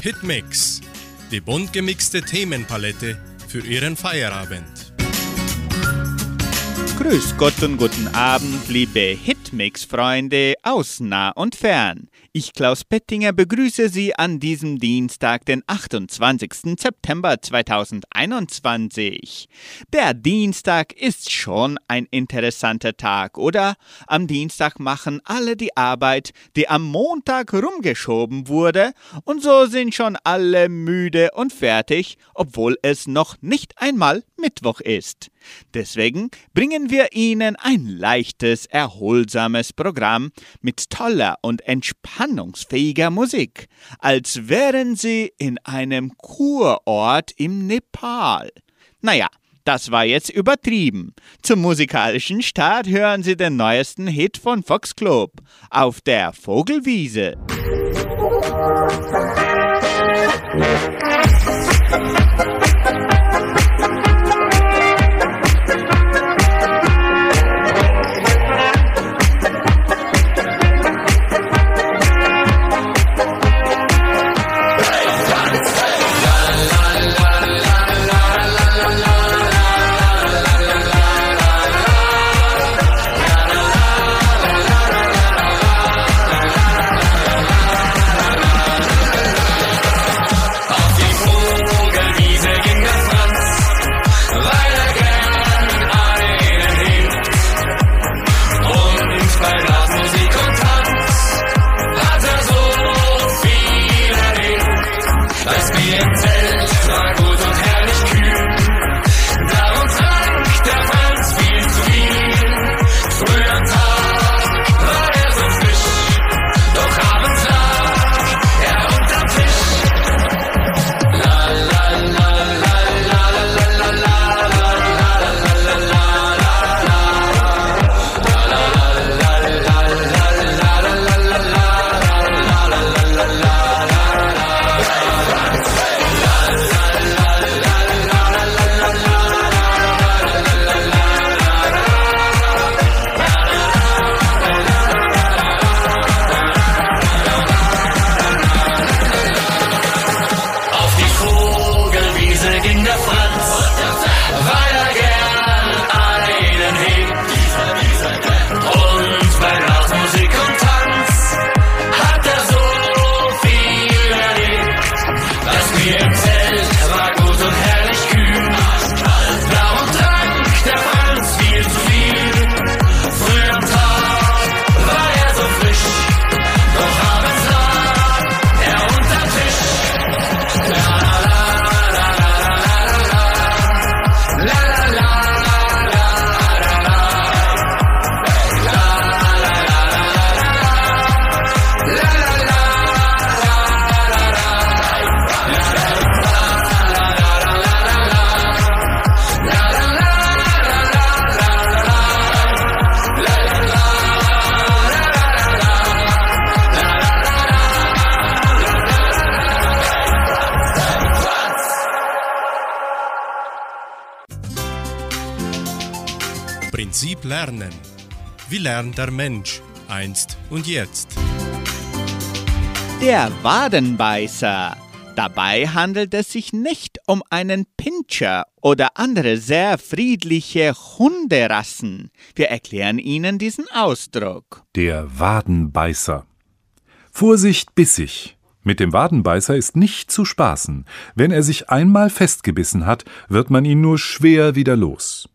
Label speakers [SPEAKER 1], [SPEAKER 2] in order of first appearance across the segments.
[SPEAKER 1] Hitmix, die bunt gemixte Themenpalette für Ihren Feierabend.
[SPEAKER 2] Grüß Gott und guten Abend, liebe Hitmix-Freunde aus nah und fern. Ich, Klaus Pettinger, begrüße Sie an diesem Dienstag, den 28. September 2021. Der Dienstag ist schon ein interessanter Tag, oder? Am Dienstag machen alle die Arbeit, die am Montag rumgeschoben wurde, und so sind schon alle müde und fertig, obwohl es noch nicht einmal Mittwoch ist. Deswegen bringen wir Ihnen ein leichtes, erholsames Programm mit toller und entspannungsfähiger Musik, als wären Sie in einem Kurort im Nepal. Naja, das war jetzt übertrieben. Zum musikalischen Start hören Sie den neuesten Hit von Fox Club auf der Vogelwiese. Welt war gut und.
[SPEAKER 1] Prinzip Lernen. Wie lernt der Mensch einst und jetzt?
[SPEAKER 2] Der Wadenbeißer. Dabei handelt es sich nicht um einen Pinscher oder andere sehr friedliche Hunderassen. Wir erklären Ihnen diesen Ausdruck.
[SPEAKER 3] Der Wadenbeißer. Vorsicht bissig. Mit dem Wadenbeißer ist nicht zu spaßen. Wenn er sich einmal festgebissen hat, wird man ihn nur schwer wieder los.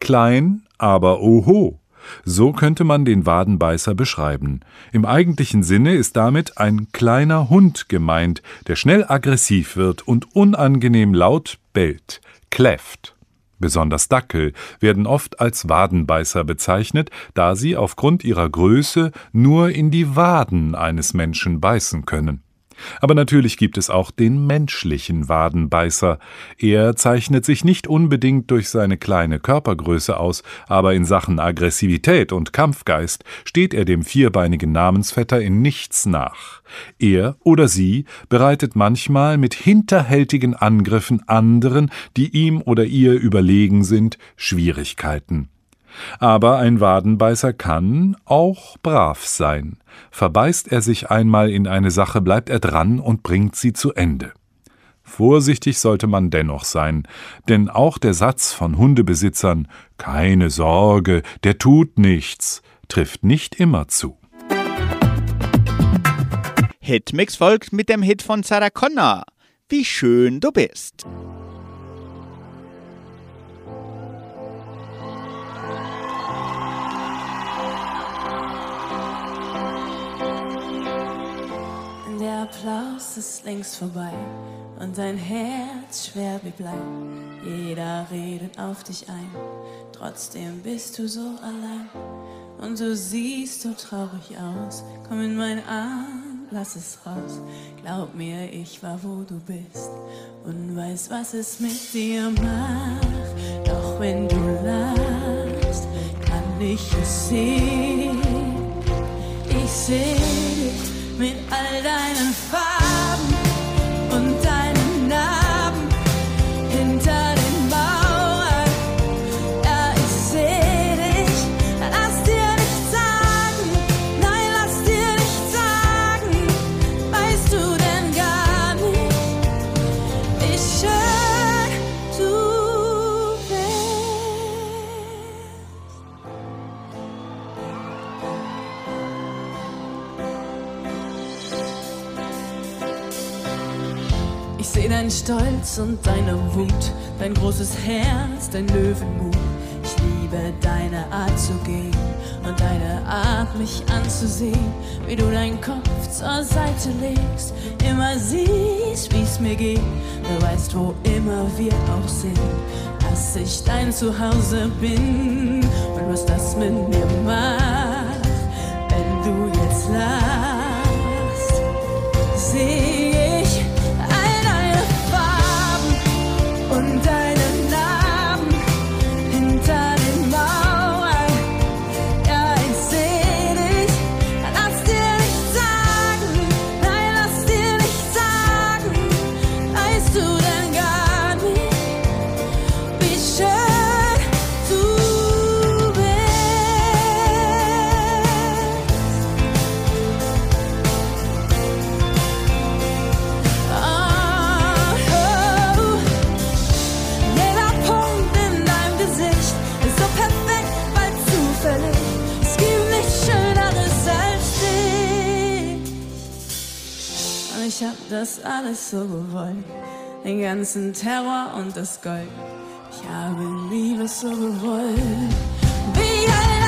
[SPEAKER 3] Klein, aber oho. So könnte man den Wadenbeißer beschreiben. Im eigentlichen Sinne ist damit ein kleiner Hund gemeint, der schnell aggressiv wird und unangenehm laut bellt, kläfft. Besonders Dackel werden oft als Wadenbeißer bezeichnet, da sie aufgrund ihrer Größe nur in die Waden eines Menschen beißen können. Aber natürlich gibt es auch den menschlichen Wadenbeißer. Er zeichnet sich nicht unbedingt durch seine kleine Körpergröße aus, aber in Sachen Aggressivität und Kampfgeist steht er dem vierbeinigen Namensvetter in nichts nach. Er oder sie bereitet manchmal mit hinterhältigen Angriffen anderen, die ihm oder ihr überlegen sind, Schwierigkeiten. Aber ein Wadenbeißer kann auch brav sein. Verbeißt er sich einmal in eine Sache, bleibt er dran und bringt sie zu Ende. Vorsichtig sollte man dennoch sein, denn auch der Satz von Hundebesitzern Keine Sorge, der tut nichts, trifft nicht immer zu.
[SPEAKER 2] Hitmix folgt mit dem Hit von Sarah Connor. Wie schön du bist.
[SPEAKER 4] Applaus ist längst vorbei und dein Herz schwer wie Blei. Jeder redet auf dich ein, trotzdem bist du so allein. Und du siehst so traurig aus, komm in mein Arm, lass es raus. Glaub mir, ich war wo du bist und weiß, was es mit dir macht. Doch wenn du lachst, kann ich es sehen. Ich seh dich mit all deinen Farben Deinen Stolz und deine Wut, dein großes Herz, dein Löwenmut. Ich liebe deine Art zu gehen und deine Art, mich anzusehen, wie du deinen Kopf zur Seite legst, immer siehst, wie's mir geht. Du weißt, wo immer wir auch sind, dass ich dein Zuhause bin und was das mit mir macht, wenn du jetzt lachst so gewollt. Den ganzen Terror und das Gold. Ich habe Liebe so gewollt. Wie all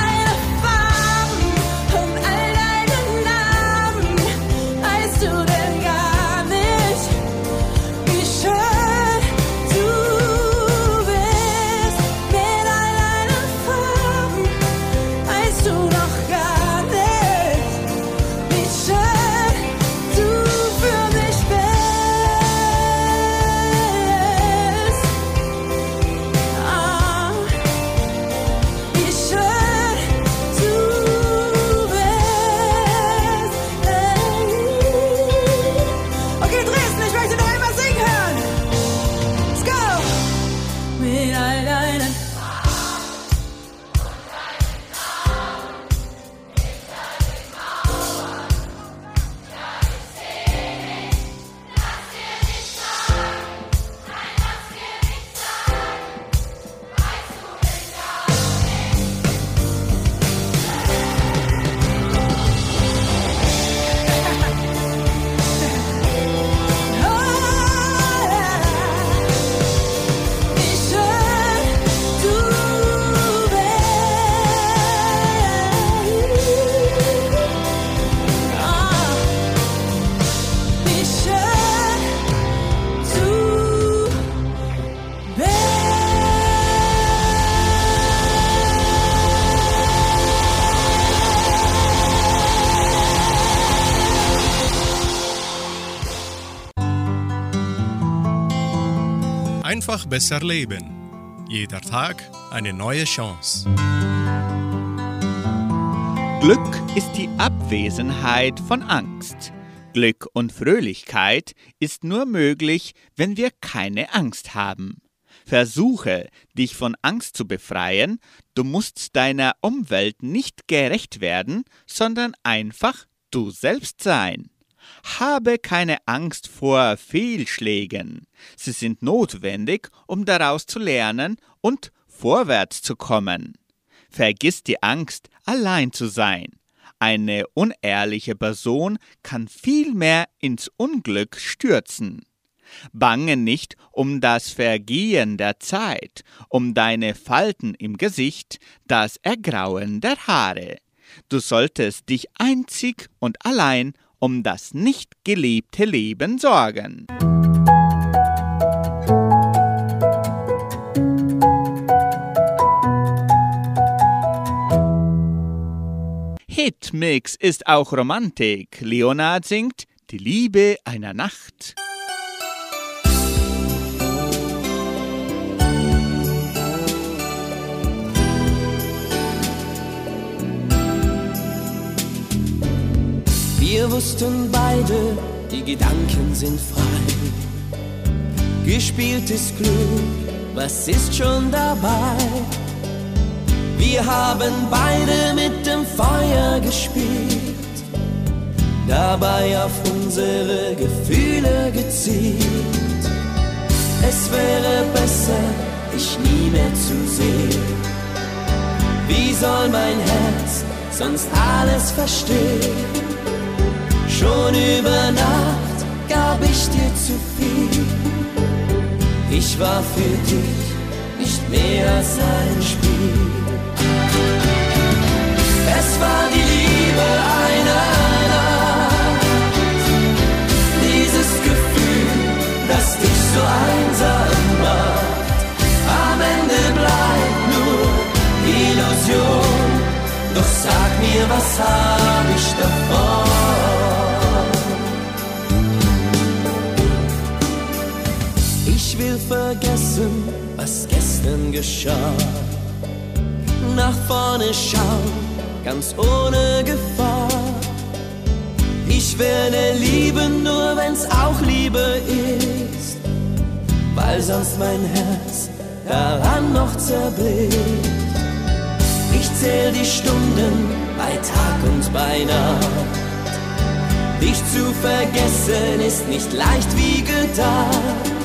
[SPEAKER 1] besser leben. Jeder Tag eine neue Chance.
[SPEAKER 2] Glück ist die Abwesenheit von Angst. Glück und Fröhlichkeit ist nur möglich, wenn wir keine Angst haben. Versuche, dich von Angst zu befreien, du musst deiner Umwelt nicht gerecht werden, sondern einfach du selbst sein. Habe keine Angst vor Fehlschlägen. Sie sind notwendig, um daraus zu lernen und vorwärts zu kommen. Vergiss die Angst, allein zu sein. Eine unehrliche Person kann vielmehr ins Unglück stürzen. Bange nicht um das Vergehen der Zeit, um deine Falten im Gesicht, das Ergrauen der Haare. Du solltest dich einzig und allein um das nicht gelebte Leben sorgen. Hitmix ist auch Romantik. Leonard singt Die Liebe einer Nacht.
[SPEAKER 5] Wir wussten beide, die Gedanken sind frei. Gespieltes Glück, was ist schon dabei? Wir haben beide mit dem Feuer gespielt, dabei auf unsere Gefühle gezielt. Es wäre besser, dich nie mehr zu sehen. Wie soll mein Herz sonst alles verstehen? Schon über Nacht gab ich dir zu viel. Ich war für dich nicht mehr als ein Spiel. Es war die Liebe einer Nacht. Dieses Gefühl, das dich so einsam macht. Am Ende bleibt nur Illusion. Doch sag mir, was hab ich davon? Ich will vergessen, was gestern geschah. Nach vorne schauen, ganz ohne Gefahr. Ich werde lieben, nur wenn's auch Liebe ist, weil sonst mein Herz daran noch zerbricht. Ich zähl die Stunden bei Tag und bei Nacht. Dich zu vergessen ist nicht leicht wie gedacht.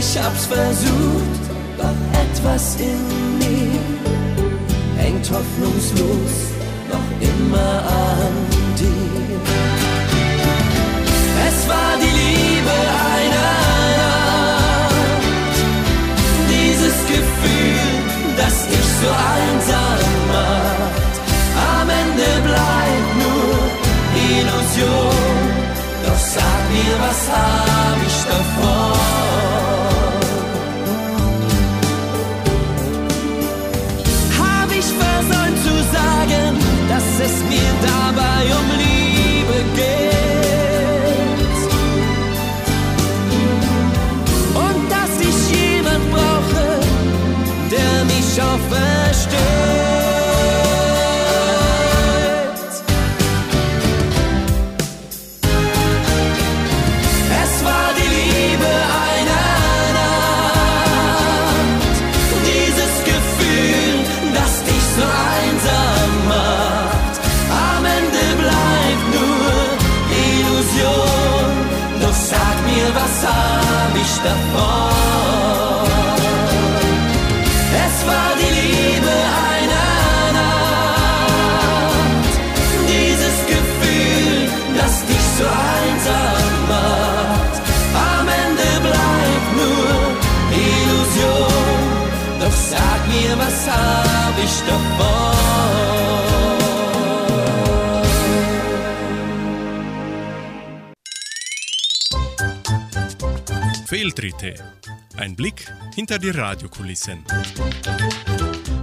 [SPEAKER 5] Ich hab's versucht, doch etwas in mir hängt hoffnungslos noch immer an die
[SPEAKER 1] Radiokulissen.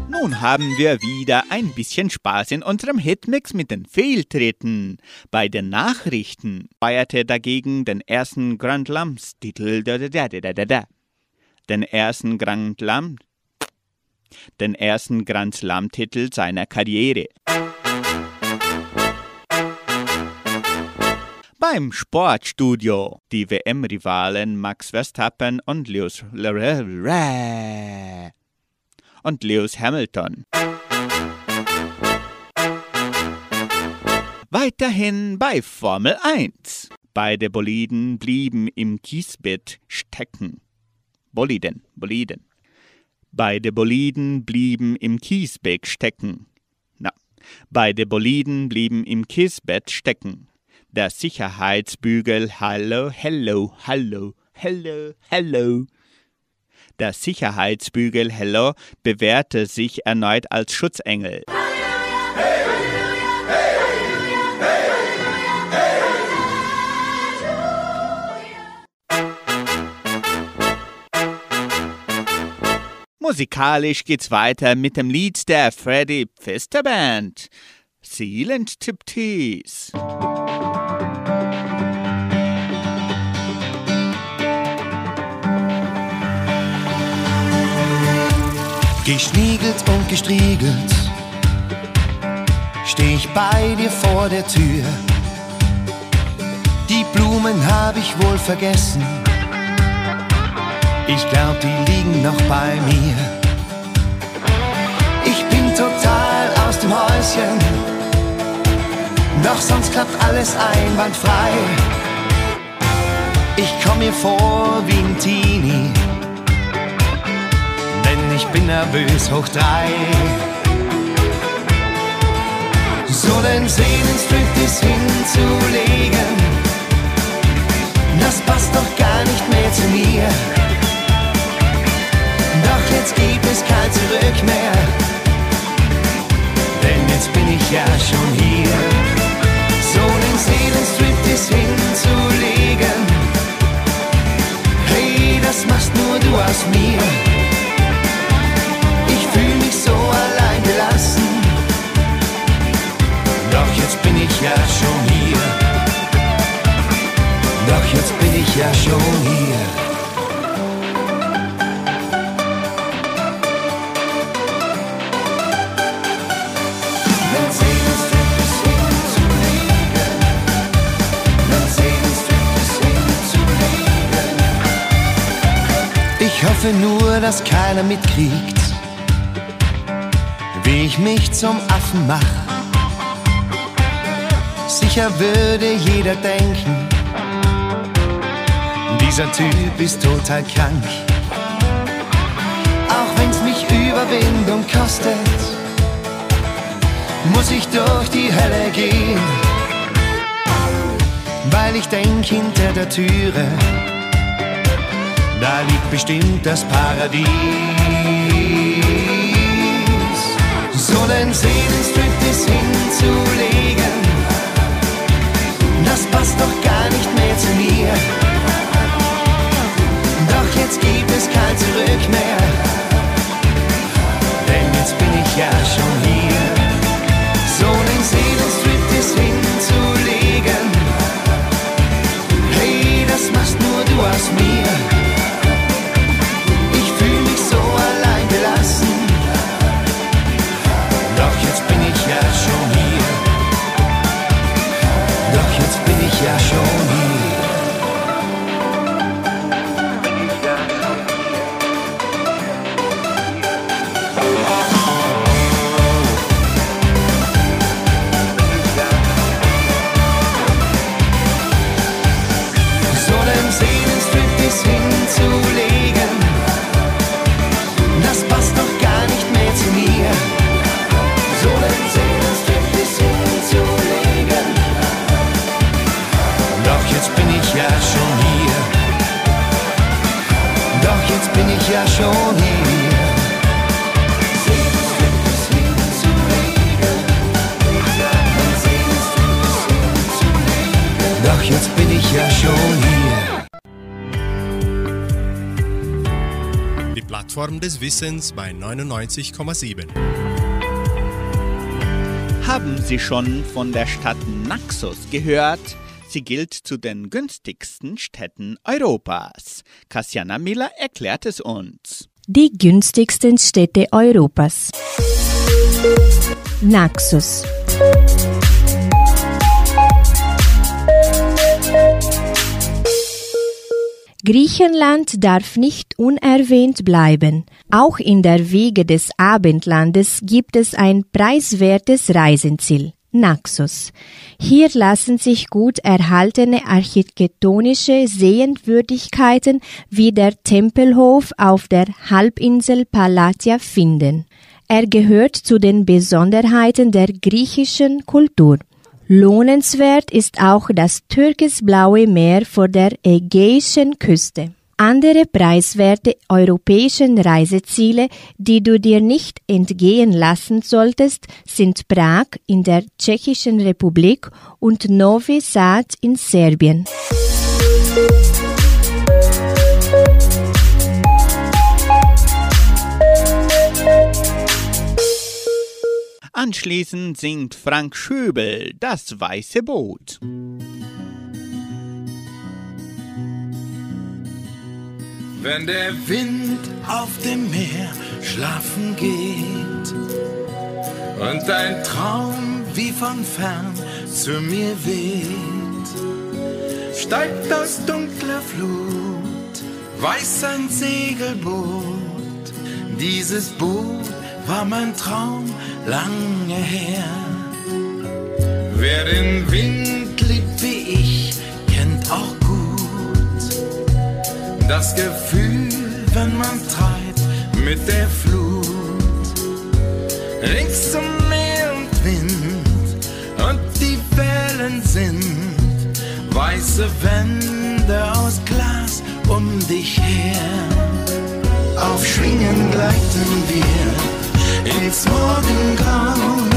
[SPEAKER 2] Nun haben wir wieder ein bisschen Spaß in unserem Hitmix mit den Fehltritten. Bei den Nachrichten feierte dagegen den ersten Grand Lams Titel da, da, da, da, da, da. den ersten Grand Slam den ersten Grand Slam Titel seiner Karriere. Beim Sportstudio. Die WM-Rivalen Max Verstappen und Lewis, und Lewis Hamilton. Weiterhin bei Formel 1. Beide Boliden blieben im Kiesbett stecken. Boliden, Boliden. Beide Boliden blieben im Kiesbeck stecken. Na, beide Boliden blieben im Kiesbett stecken. Der Sicherheitsbügel, hallo, hello, hallo, hello, hello. Der Sicherheitsbügel Hello bewährte sich erneut als Schutzengel. Musikalisch geht's weiter mit dem Lied der Freddy Pfister Band. Sealand Tiptease.
[SPEAKER 6] Geschniegelt und gestriegelt steh ich bei dir vor der Tür. Die Blumen hab ich wohl vergessen ich glaub, die liegen noch bei mir. Ich bin total aus dem Häuschen, doch sonst klappt alles einwandfrei. Ich komm mir vor wie ein Teenie, ich bin nervös hoch drei. So den Seelenstrip ist hinzulegen, das passt doch gar nicht mehr zu mir. Doch jetzt gibt es kein Zurück mehr. Denn jetzt bin ich ja schon hier. So den Seelenstrip ist hinzulegen. Hey, das machst nur du aus mir. Jetzt bin ich ja schon hier. Doch jetzt bin ich ja schon hier. hoffe nur, dass keiner mitkriegt, wie ich mich zum Affen mach. Sicher würde jeder denken, dieser Typ ist total krank. Auch wenn's mich Überwindung kostet, muss ich durch die Hölle gehen, weil ich denk hinter der Türe da liegt bestimmt das Paradies. So den Seelenstrip ist hinzulegen, das passt doch gar nicht mehr zu mir. Doch jetzt gibt es kein Zurück mehr, denn jetzt bin ich ja schon hier.
[SPEAKER 1] Wissens bei 99,7.
[SPEAKER 2] Haben Sie schon von der Stadt Naxos gehört? Sie gilt zu den günstigsten Städten Europas. Kassiana Miller erklärt es uns.
[SPEAKER 7] Die günstigsten Städte Europas. Naxos. Griechenland darf nicht unerwähnt bleiben. Auch in der Wege des Abendlandes gibt es ein preiswertes Reisenziel. Naxos. Hier lassen sich gut erhaltene architektonische Sehenswürdigkeiten wie der Tempelhof auf der Halbinsel Palatia finden. Er gehört zu den Besonderheiten der griechischen Kultur. Lohnenswert ist auch das türkisblaue Meer vor der ägäischen Küste. Andere preiswerte europäischen Reiseziele, die du dir nicht entgehen lassen solltest, sind Prag in der Tschechischen Republik und Novi Sad in Serbien.
[SPEAKER 2] Anschließend singt Frank Schöbel das weiße Boot.
[SPEAKER 6] Wenn der Wind auf dem Meer schlafen geht und ein Traum wie von fern zu mir weht, steigt aus dunkler Flut weiß ein Segelboot. Dieses Boot war mein Traum lange her. Wer den Wind liebt wie ich, kennt auch gut das Gefühl, wenn man treibt mit der Flut. Rings zum Meer und Wind und die Wellen sind weiße Wände aus Glas um dich her. Auf Schwingen gleiten wir ins Morgengrau. Auf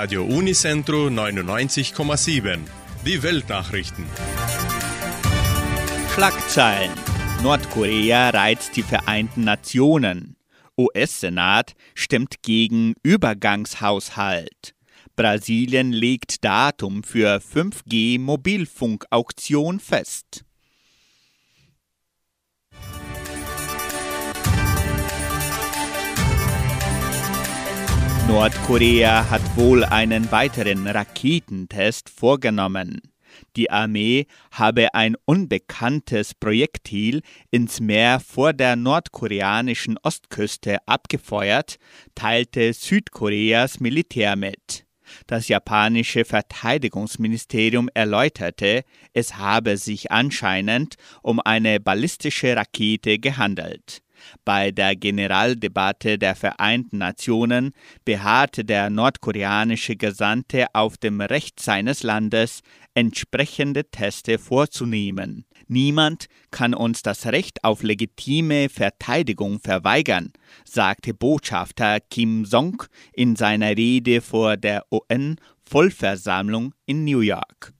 [SPEAKER 1] Radio Unicentro 99,7. Die Weltnachrichten.
[SPEAKER 2] Schlagzeilen. Nordkorea reizt die Vereinten Nationen. US-Senat stimmt gegen Übergangshaushalt. Brasilien legt Datum für 5G-Mobilfunkauktion fest. Nordkorea hat wohl einen weiteren Raketentest vorgenommen. Die Armee habe ein unbekanntes Projektil ins Meer vor der nordkoreanischen Ostküste abgefeuert, teilte Südkoreas Militär mit. Das japanische Verteidigungsministerium erläuterte, es habe sich anscheinend um eine ballistische Rakete gehandelt. Bei der Generaldebatte der Vereinten Nationen beharrte der nordkoreanische Gesandte auf dem Recht seines Landes, entsprechende Teste vorzunehmen. Niemand kann uns das Recht auf legitime Verteidigung verweigern, sagte Botschafter Kim Song in seiner Rede vor der UN-Vollversammlung in New York.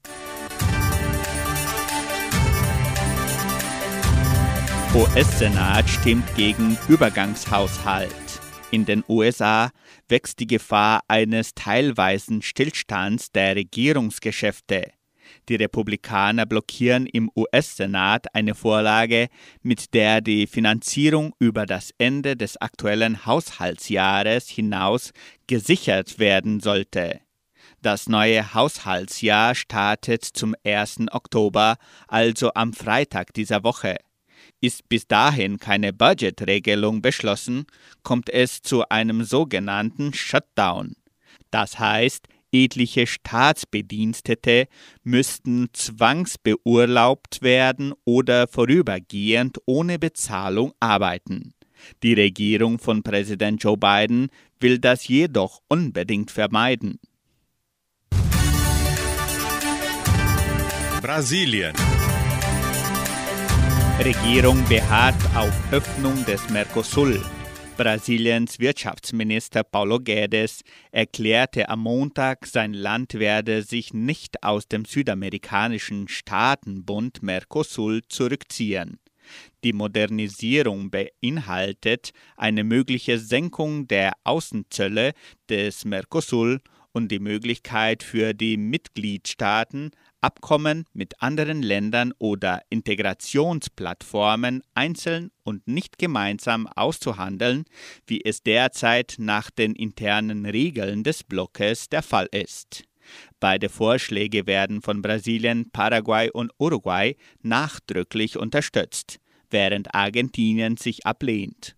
[SPEAKER 2] US-Senat stimmt gegen Übergangshaushalt. In den USA wächst die Gefahr eines teilweisen Stillstands der Regierungsgeschäfte. Die Republikaner blockieren im US-Senat eine Vorlage, mit der die Finanzierung über das Ende des aktuellen Haushaltsjahres hinaus gesichert werden sollte. Das neue Haushaltsjahr startet zum 1. Oktober, also am Freitag dieser Woche. Ist bis dahin keine Budgetregelung beschlossen, kommt es zu einem sogenannten Shutdown. Das heißt, etliche Staatsbedienstete müssten zwangsbeurlaubt werden oder vorübergehend ohne Bezahlung arbeiten. Die Regierung von Präsident Joe Biden will das jedoch unbedingt vermeiden.
[SPEAKER 1] Brasilien.
[SPEAKER 2] Regierung beharrt auf Öffnung des Mercosul. Brasiliens Wirtschaftsminister Paulo Guedes erklärte am Montag, sein Land werde sich nicht aus dem südamerikanischen Staatenbund Mercosul zurückziehen. Die Modernisierung beinhaltet eine mögliche Senkung der Außenzölle des Mercosul und die Möglichkeit für die Mitgliedstaaten, Abkommen mit anderen Ländern oder Integrationsplattformen einzeln und nicht gemeinsam auszuhandeln, wie es derzeit nach den internen Regeln des Blockes der Fall ist. Beide Vorschläge werden von Brasilien, Paraguay und Uruguay nachdrücklich unterstützt, während Argentinien sich ablehnt.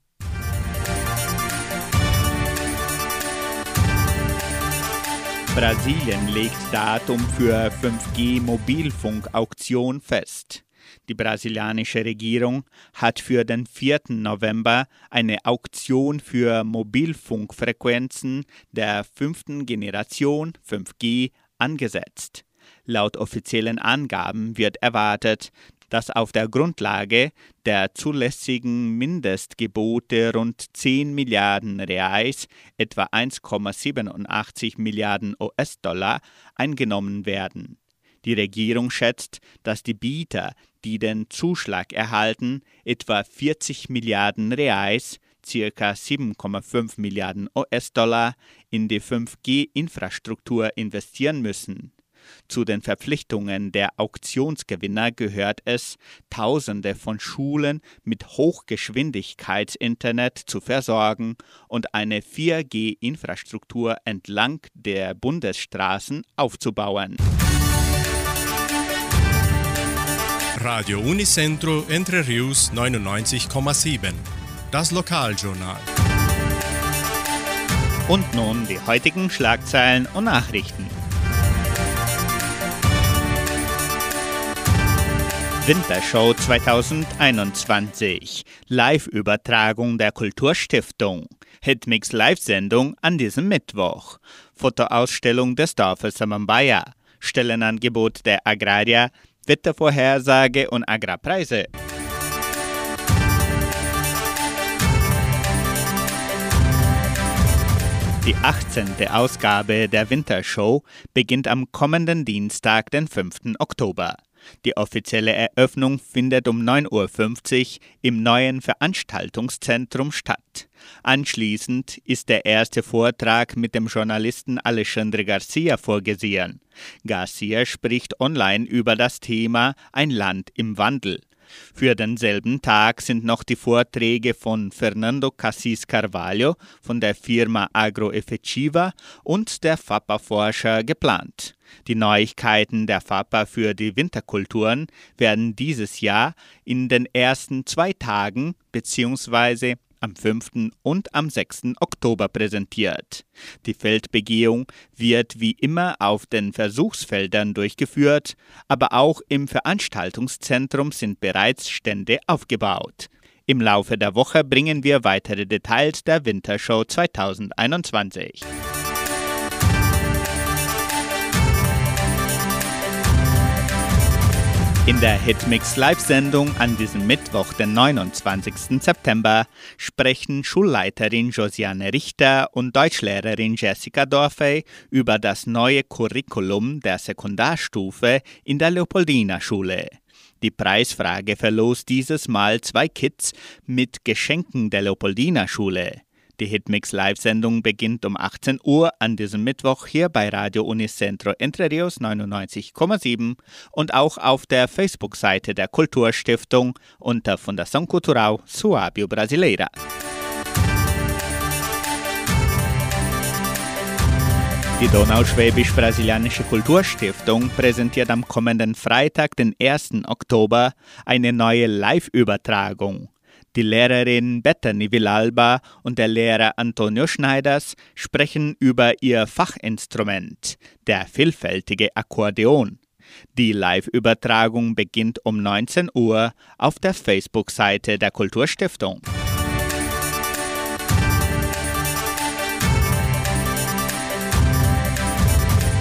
[SPEAKER 2] Brasilien legt Datum für 5G-Mobilfunkauktion fest. Die brasilianische Regierung hat für den 4. November eine Auktion für Mobilfunkfrequenzen der fünften Generation 5G angesetzt. Laut offiziellen Angaben wird erwartet, dass auf der Grundlage der zulässigen Mindestgebote rund 10 Milliarden Reais, etwa 1,87 Milliarden US-Dollar, eingenommen werden. Die Regierung schätzt, dass die Bieter, die den Zuschlag erhalten, etwa 40 Milliarden Reais, ca. 7,5 Milliarden US-Dollar, in die 5G-Infrastruktur investieren müssen. Zu den Verpflichtungen der Auktionsgewinner gehört es, Tausende von Schulen mit Hochgeschwindigkeitsinternet zu versorgen und eine 4G-Infrastruktur entlang der Bundesstraßen aufzubauen.
[SPEAKER 1] Radio Unicentro Entre Rius 99,7. Das Lokaljournal.
[SPEAKER 2] Und nun die heutigen Schlagzeilen und Nachrichten. Wintershow 2021. Live-Übertragung der Kulturstiftung. Hitmix Live-Sendung an diesem Mittwoch. Fotoausstellung des Dorfes Samambaya. Stellenangebot der Agrarier. Wettervorhersage und Agrarpreise. Die 18. Ausgabe der Wintershow beginnt am kommenden Dienstag, den 5. Oktober. Die offizielle Eröffnung findet um 9.50 Uhr im neuen Veranstaltungszentrum statt. Anschließend ist der erste Vortrag mit dem Journalisten Alexandre Garcia vorgesehen. Garcia spricht online über das Thema Ein Land im Wandel. Für denselben Tag sind noch die Vorträge von Fernando Cassis Carvalho von der Firma Agroeffectiva und der FAPA-Forscher geplant. Die Neuigkeiten der FAPA für die Winterkulturen werden dieses Jahr in den ersten zwei Tagen bzw am 5. und am 6. Oktober präsentiert. Die Feldbegehung wird wie immer auf den Versuchsfeldern durchgeführt, aber auch im Veranstaltungszentrum sind bereits Stände aufgebaut. Im Laufe der Woche bringen wir weitere Details der Wintershow 2021. In der Hitmix Live-Sendung an diesem Mittwoch, den 29. September, sprechen Schulleiterin Josiane Richter und Deutschlehrerin Jessica Dorfey über das neue Curriculum der Sekundarstufe in der Leopoldina Schule. Die Preisfrage verlost dieses Mal zwei Kits mit Geschenken der Leopoldina Schule. Die Hitmix Live-Sendung beginnt um 18 Uhr an diesem Mittwoch hier bei Radio Unicentro Entre Rios 99,7 und auch auf der Facebook-Seite der Kulturstiftung unter Fundação Cultural Suábio Brasileira. Die Donauschwäbisch-Brasilianische Kulturstiftung präsentiert am kommenden Freitag, den 1. Oktober, eine neue Live-Übertragung. Die Lehrerin Bethany Villalba und der Lehrer Antonio Schneiders sprechen über ihr Fachinstrument, der vielfältige Akkordeon. Die Live-Übertragung beginnt um 19 Uhr auf der Facebook-Seite der Kulturstiftung.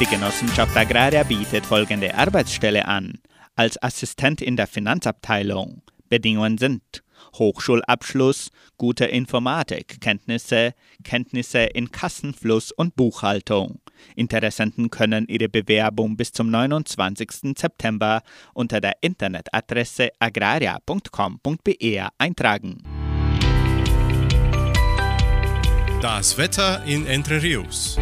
[SPEAKER 2] Die Genossenschaft Agraria bietet folgende Arbeitsstelle an. Als Assistent in der Finanzabteilung. Bedingungen sind Hochschulabschluss, gute Informatikkenntnisse, Kenntnisse in Kassenfluss und Buchhaltung. Interessenten können ihre Bewerbung bis zum 29. September unter der Internetadresse agraria.com.br eintragen.
[SPEAKER 1] Das Wetter in Entre Rios.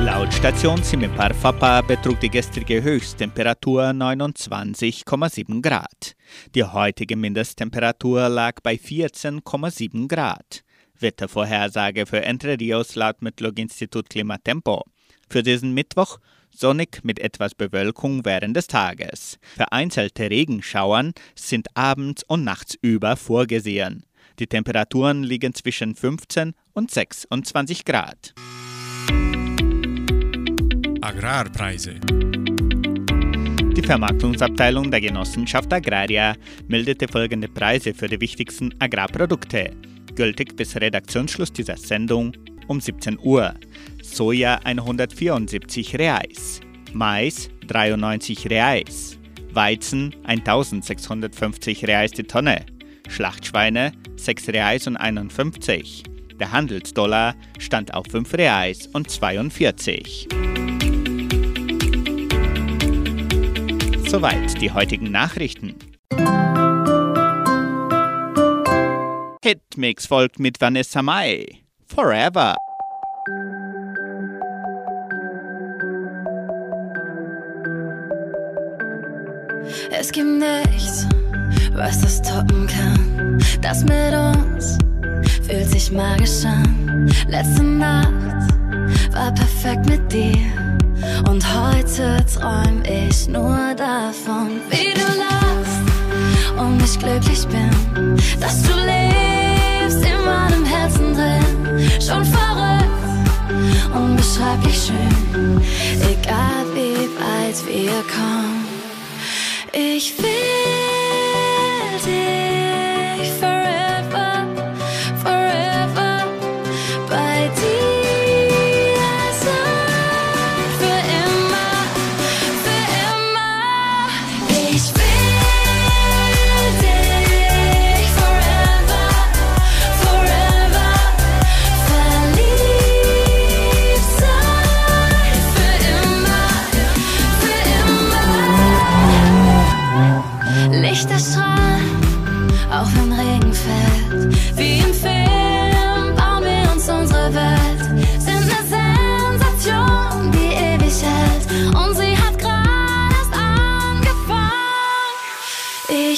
[SPEAKER 2] Laut Station Simipar Fapa betrug die gestrige Höchsttemperatur 29,7 Grad. Die heutige Mindesttemperatur lag bei 14,7 Grad. Wettervorhersage für Entre Rios laut Metlog-Institut Klimatempo. Für diesen Mittwoch sonnig mit etwas Bewölkung während des Tages. Vereinzelte Regenschauern sind abends und nachts über vorgesehen. Die Temperaturen liegen zwischen 15 und 26 Grad.
[SPEAKER 1] Agrarpreise.
[SPEAKER 2] Die Vermarktungsabteilung der Genossenschaft Agraria meldete folgende Preise für die wichtigsten Agrarprodukte, gültig bis Redaktionsschluss dieser Sendung um 17 Uhr. Soja 174 Reais, Mais 93 Reais, Weizen 1650 Reais die Tonne, Schlachtschweine 6 Reais und 51. Der Handelsdollar stand auf 5 Reais und 42. Soweit die heutigen Nachrichten. Hitmix folgt mit Vanessa Mai. Forever.
[SPEAKER 4] Es gibt nichts, was das toppen kann. Das mit uns fühlt sich magisch an. Letzte Nacht war perfekt mit dir. Und heute träum ich nur davon, wie du lachst und ich glücklich bin, dass du lebst in meinem Herzen drin. Schon verrückt, unbeschreiblich schön, egal wie weit wir kommen. Ich will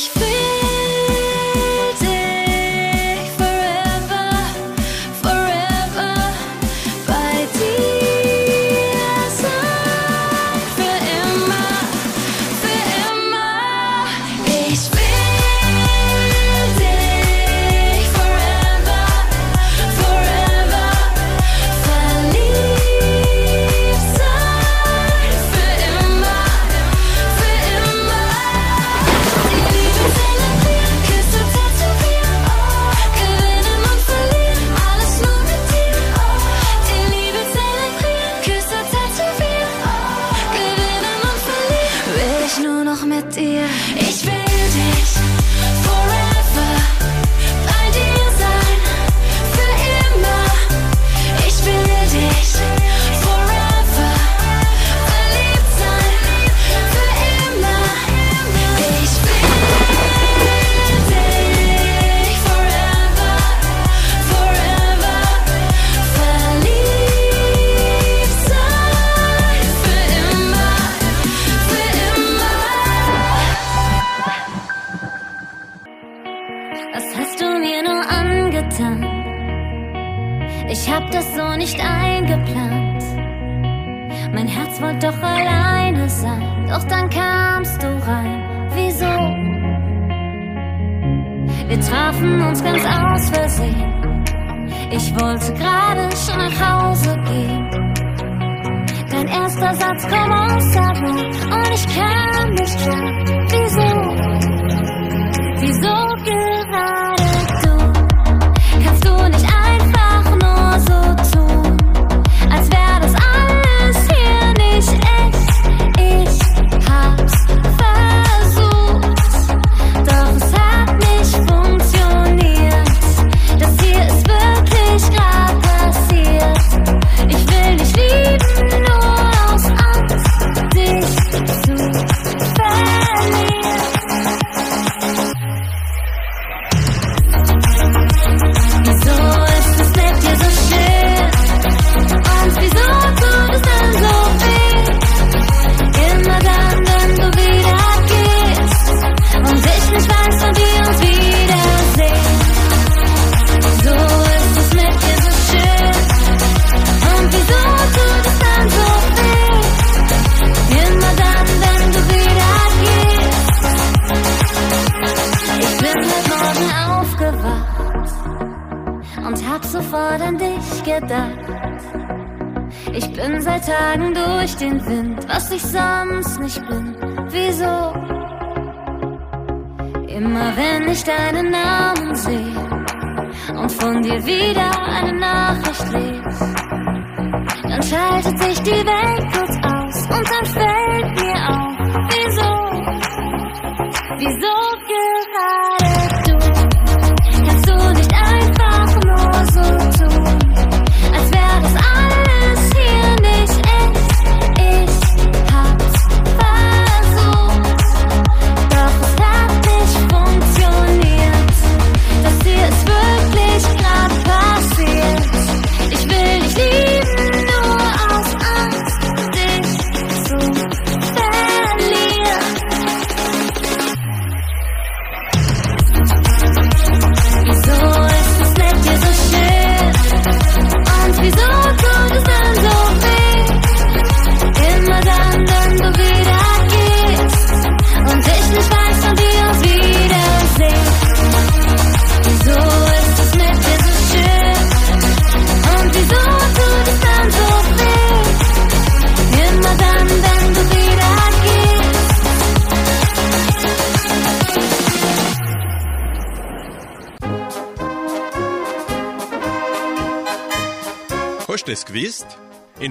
[SPEAKER 4] Ich will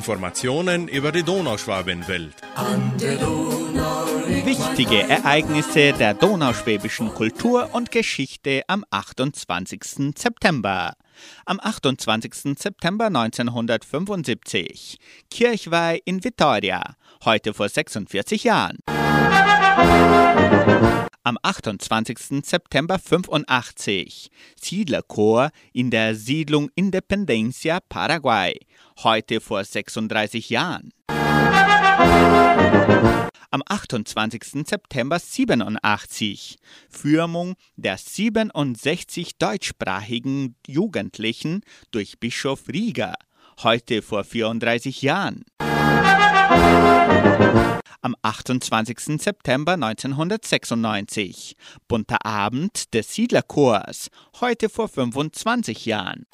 [SPEAKER 1] Informationen über die Donauschwabenwelt.
[SPEAKER 2] Wichtige Ereignisse der donauschwäbischen Kultur und Geschichte am 28. September. Am 28. September 1975. Kirchweih in Vitoria, heute vor 46 Jahren. Am 28. September 85. Siedlerchor in der Siedlung Independencia, Paraguay, heute vor 36 Jahren. Am 28. September 87 Firmung der 67 deutschsprachigen Jugendlichen durch Bischof Rieger, heute vor 34 Jahren. Am 28. September 1996 Bunter Abend des Siedlerchors, heute vor 25 Jahren.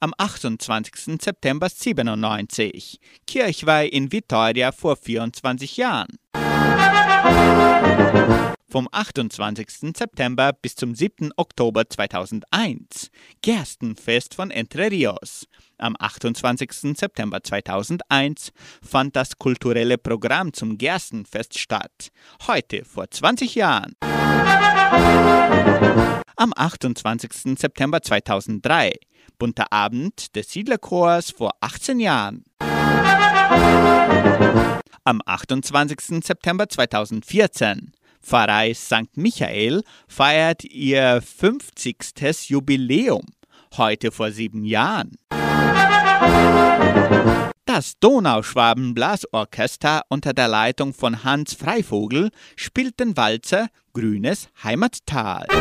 [SPEAKER 2] Am 28. September 97 Kirchweih in Vitoria vor 24 Jahren. Vom 28. September bis zum 7. Oktober 2001 Gerstenfest von Entre Rios. Am 28. September 2001 fand das kulturelle Programm zum Gerstenfest statt. Heute vor 20 Jahren. Am 28. September 2003 Bunter Abend des Siedlerchors vor 18 Jahren. Am 28. September 2014 Pfarrei St. Michael feiert ihr 50. Jubiläum, heute vor sieben Jahren. Das Donauschwaben-Blasorchester unter der Leitung von Hans Freivogel spielt den Walzer Grünes Heimattal.
[SPEAKER 1] Das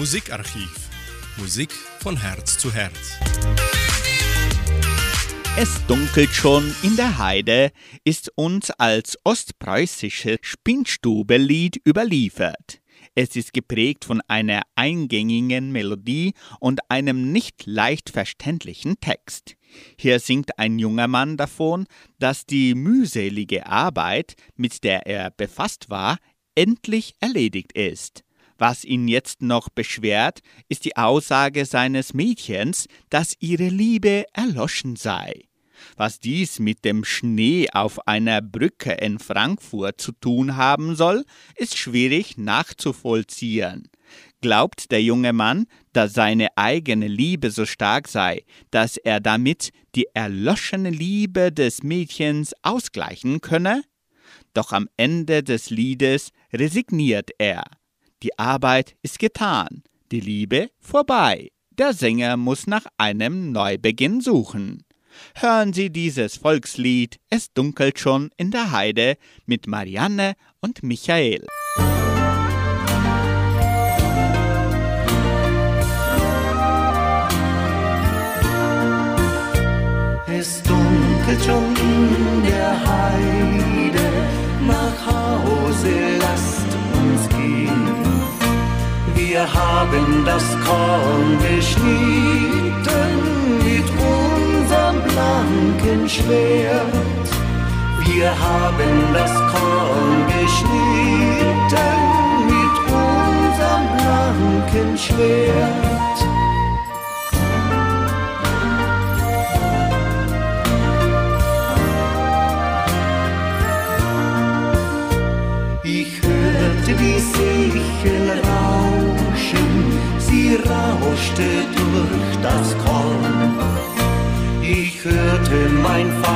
[SPEAKER 1] Musikarchiv. Musik von Herz zu Herz.
[SPEAKER 2] Es dunkelt schon in der Heide ist uns als ostpreußisches Spinnstubelied überliefert. Es ist geprägt von einer eingängigen Melodie und einem nicht leicht verständlichen Text. Hier singt ein junger Mann davon, dass die mühselige Arbeit, mit der er befasst war, endlich erledigt ist. Was ihn jetzt noch beschwert, ist die Aussage seines Mädchens, dass ihre Liebe erloschen sei. Was dies mit dem Schnee auf einer Brücke in Frankfurt zu tun haben soll, ist schwierig nachzuvollziehen. Glaubt der junge Mann, dass seine eigene Liebe so stark sei, dass er damit die erloschene Liebe des Mädchens ausgleichen könne? Doch am Ende des Liedes resigniert er. Die Arbeit ist getan, die Liebe vorbei. Der Sänger muss nach einem Neubeginn suchen. Hören Sie dieses Volkslied Es dunkelt schon in der Heide mit Marianne und Michael.
[SPEAKER 6] Es dunkelt schon in der Heide, nach Hause lasst uns gehen. Wir haben das Korn geschnitten mit unserem blanken Schwert. Wir haben das Korn geschnitten mit unserem blanken Schwert.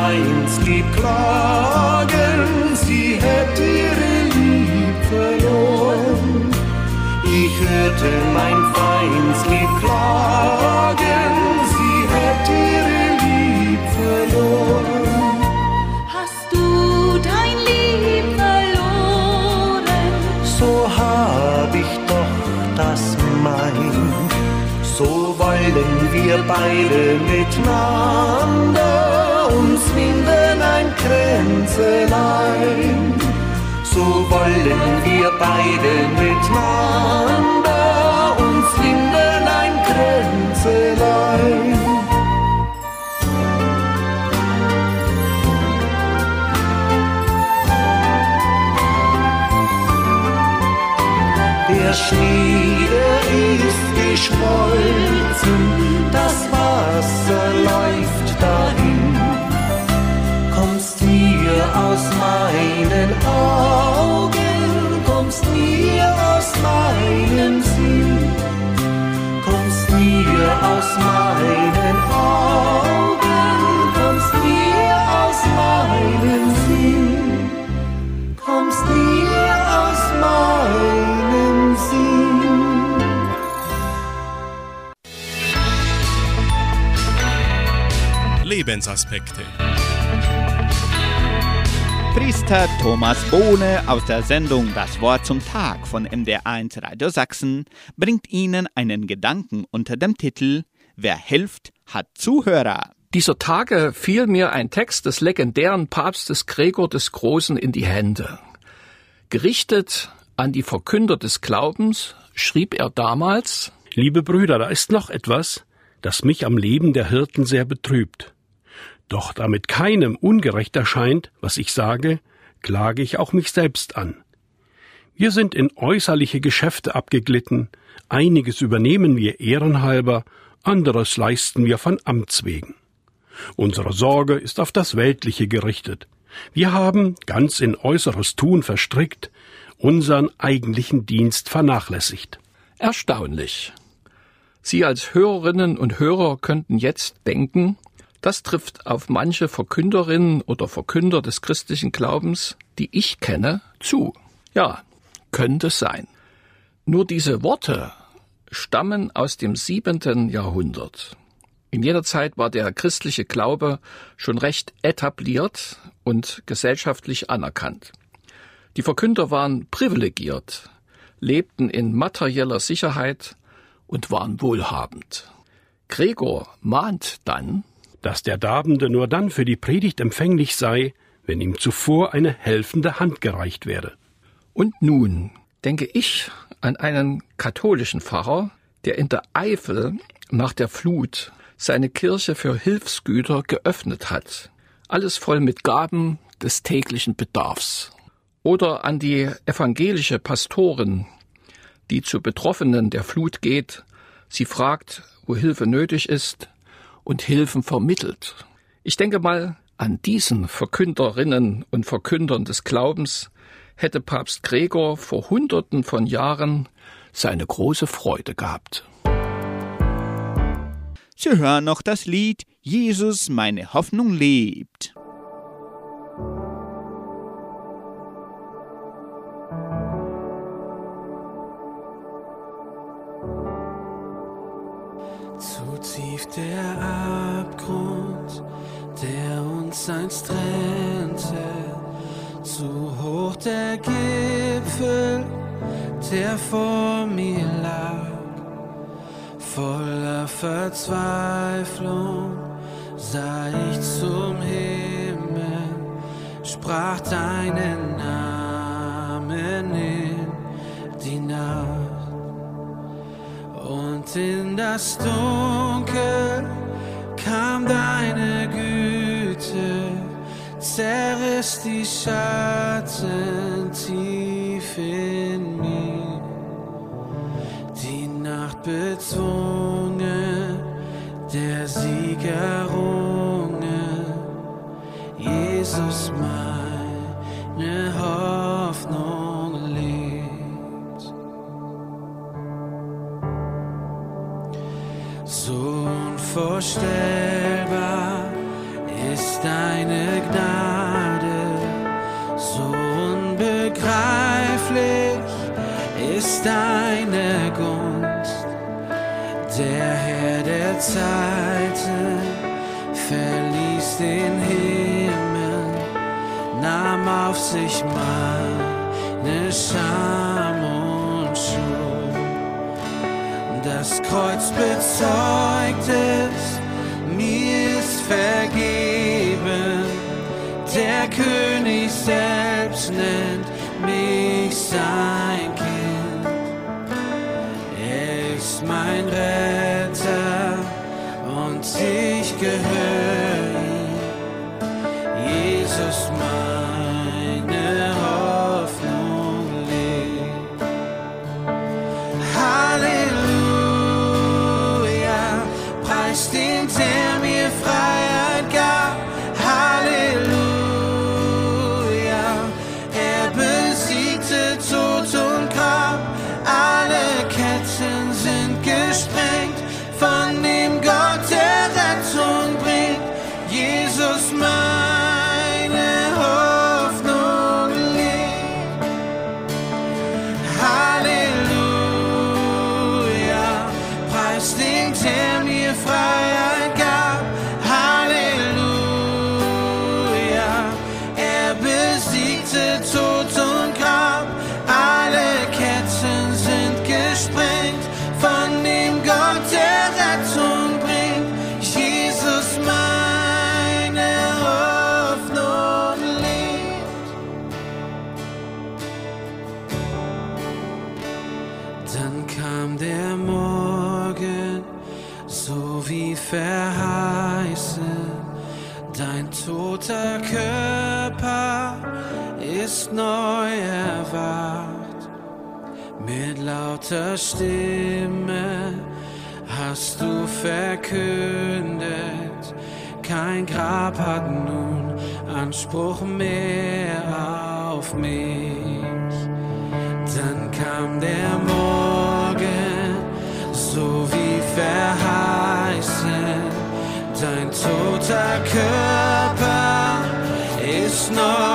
[SPEAKER 6] Mein Feindslieb klagen, sie hätte ihre Lieb verloren. Ich hörte mein Feindslieb klagen, sie hätte ihre Lieb verloren.
[SPEAKER 4] Hast du dein Lieb verloren?
[SPEAKER 6] so hab ich doch das mein. So wollen wir beide miteinander uns winden ein Kränzelein. So wollen wir beide miteinander uns winden ein Kränzelein. Der Schnee, ist geschmolzen, das Wasser läuft meinen Augen, kommst mir aus meinem Sinn. Kommst mir aus meinen Augen, kommst mir aus meinem Sinn kommst mir aus meinem Sinn.
[SPEAKER 1] Lebensaspekte.
[SPEAKER 2] Priester Thomas Bohne aus der Sendung Das Wort zum Tag von MDR1 Radio Sachsen bringt Ihnen einen Gedanken unter dem Titel Wer hilft, hat Zuhörer.
[SPEAKER 8] Dieser Tage fiel mir ein Text des legendären Papstes Gregor des Großen in die Hände. Gerichtet an die Verkünder des Glaubens schrieb er damals
[SPEAKER 9] Liebe Brüder, da ist noch etwas, das mich am Leben der Hirten sehr betrübt. Doch damit keinem ungerecht erscheint, was ich sage, klage ich auch mich selbst an. Wir sind in äußerliche Geschäfte abgeglitten, einiges übernehmen wir ehrenhalber, anderes leisten wir von Amts wegen. Unsere Sorge ist auf das Weltliche gerichtet. Wir haben, ganz in äußeres Tun verstrickt, unseren eigentlichen Dienst vernachlässigt.
[SPEAKER 8] Erstaunlich. Sie als Hörerinnen und Hörer könnten jetzt denken, das trifft auf manche Verkünderinnen oder Verkünder des christlichen Glaubens, die ich kenne, zu. Ja, könnte sein. Nur diese Worte stammen aus dem siebenten Jahrhundert. In jener Zeit war der christliche Glaube schon recht etabliert und gesellschaftlich anerkannt. Die Verkünder waren privilegiert, lebten in materieller Sicherheit, und waren wohlhabend. Gregor mahnt dann,
[SPEAKER 9] dass der Darbende nur dann für die Predigt empfänglich sei, wenn ihm zuvor eine helfende Hand gereicht werde.
[SPEAKER 8] Und nun denke ich an einen katholischen Pfarrer, der in der Eifel nach der Flut seine Kirche für Hilfsgüter geöffnet hat. Alles voll mit Gaben des täglichen Bedarfs. Oder an die evangelische Pastorin, die zu Betroffenen der Flut geht. Sie fragt, wo Hilfe nötig ist und Hilfen vermittelt. Ich denke mal, an diesen Verkünderinnen und Verkündern des Glaubens hätte Papst Gregor vor Hunderten von Jahren seine große Freude gehabt.
[SPEAKER 2] Sie hören noch das Lied Jesus, meine Hoffnung lebt.
[SPEAKER 4] Der Abgrund, der uns einst trennte, zu hoch der Gipfel, der vor mir lag, voller Verzweiflung sah ich zum Himmel, sprach deinen Namen In das Dunkel kam deine Güte, zerriss die Schatten tief in mir. Die Nacht bezwungen, unvorstellbar ist deine Gnade, so unbegreiflich ist deine Gunst. Der Herr der Zeiten verließ den Himmel, nahm auf sich meine Scham Das Kreuz bezeugt es, mir ist vergeben. Der König selbst nennt mich sein Kind. Er ist mein Retter und ich gehöre verheißen. Dein toter Körper ist neu erwacht. Mit lauter Stimme hast du verkündet, kein Grab hat nun Anspruch mehr auf mich. Dann kam der Morgen, so wie verheißen. Toter Körper ist neu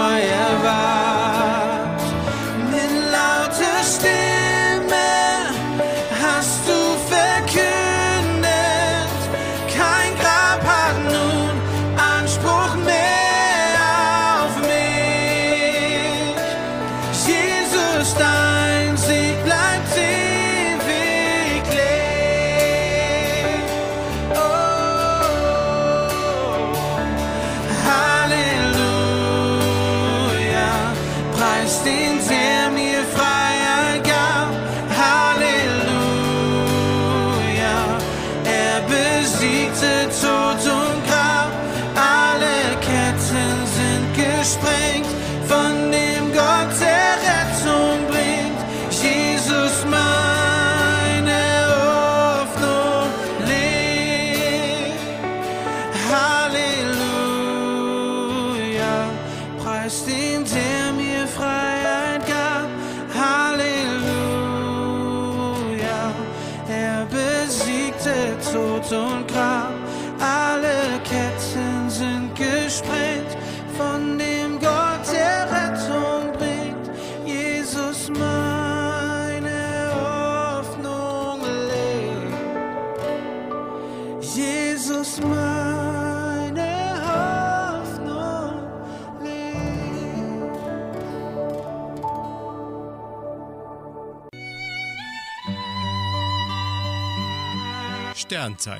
[SPEAKER 1] Sternzeit.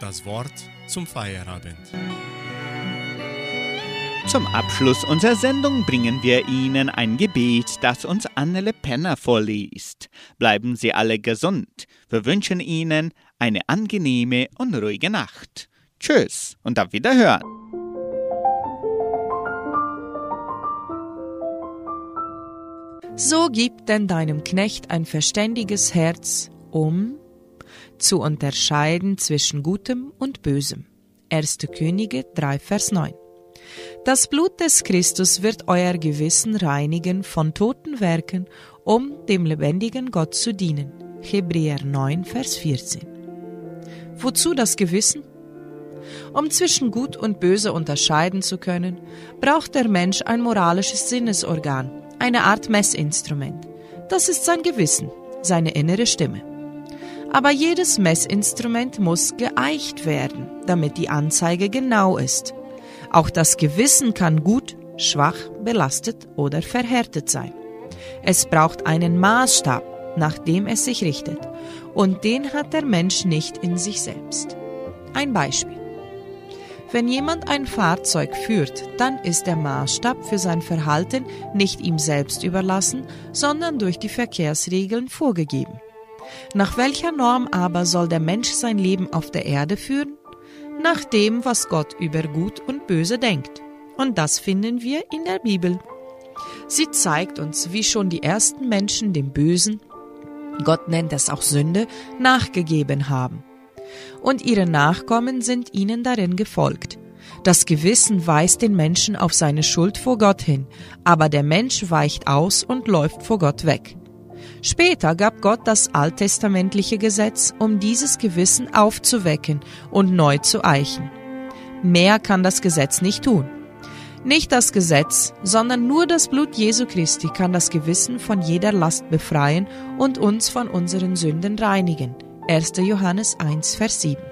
[SPEAKER 1] Das Wort zum Feierabend.
[SPEAKER 2] Zum Abschluss unserer Sendung bringen wir Ihnen ein Gebet, das uns Annele Penner vorliest. Bleiben Sie alle gesund. Wir wünschen Ihnen eine angenehme und ruhige Nacht. Tschüss und auf Wiederhören.
[SPEAKER 10] So gib denn deinem Knecht ein verständiges Herz, um zu unterscheiden zwischen Gutem und Bösem. 1. Könige 3, Vers 9. Das Blut des Christus wird euer Gewissen reinigen von toten Werken, um dem lebendigen Gott zu dienen. Hebräer 9, Vers 14. Wozu das Gewissen? Um zwischen Gut und Böse unterscheiden zu können, braucht der Mensch ein moralisches Sinnesorgan, eine Art Messinstrument. Das ist sein Gewissen, seine innere Stimme. Aber jedes Messinstrument muss geeicht werden, damit die Anzeige genau ist. Auch das Gewissen kann gut, schwach, belastet oder verhärtet sein. Es braucht einen Maßstab, nach dem es sich richtet, und den hat der Mensch nicht in sich selbst. Ein Beispiel. Wenn jemand ein Fahrzeug führt, dann ist der Maßstab für sein Verhalten nicht ihm selbst überlassen, sondern durch die Verkehrsregeln vorgegeben. Nach welcher Norm aber soll der Mensch sein Leben auf der Erde führen? Nach dem, was Gott über Gut und Böse denkt. Und das finden wir in der Bibel. Sie zeigt uns, wie schon die ersten Menschen dem Bösen, Gott nennt es auch Sünde, nachgegeben haben. Und ihre Nachkommen sind ihnen darin gefolgt. Das Gewissen weist den Menschen auf seine Schuld vor Gott hin, aber der Mensch weicht aus und läuft vor Gott weg. Später gab Gott das alttestamentliche Gesetz, um dieses Gewissen aufzuwecken und neu zu eichen. Mehr kann das Gesetz nicht tun. Nicht das Gesetz, sondern nur das Blut Jesu Christi kann das Gewissen von jeder Last befreien und uns von unseren Sünden reinigen. 1. Johannes 1, Vers 7.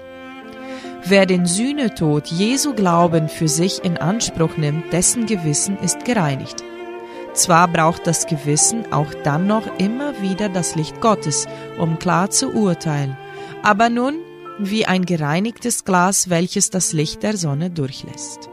[SPEAKER 10] Wer den Sühnetod Jesu Glauben für sich in Anspruch nimmt, dessen Gewissen ist gereinigt. Zwar braucht das Gewissen auch dann noch immer wieder das Licht Gottes, um klar zu urteilen, aber nun wie ein gereinigtes Glas, welches das Licht der Sonne durchlässt.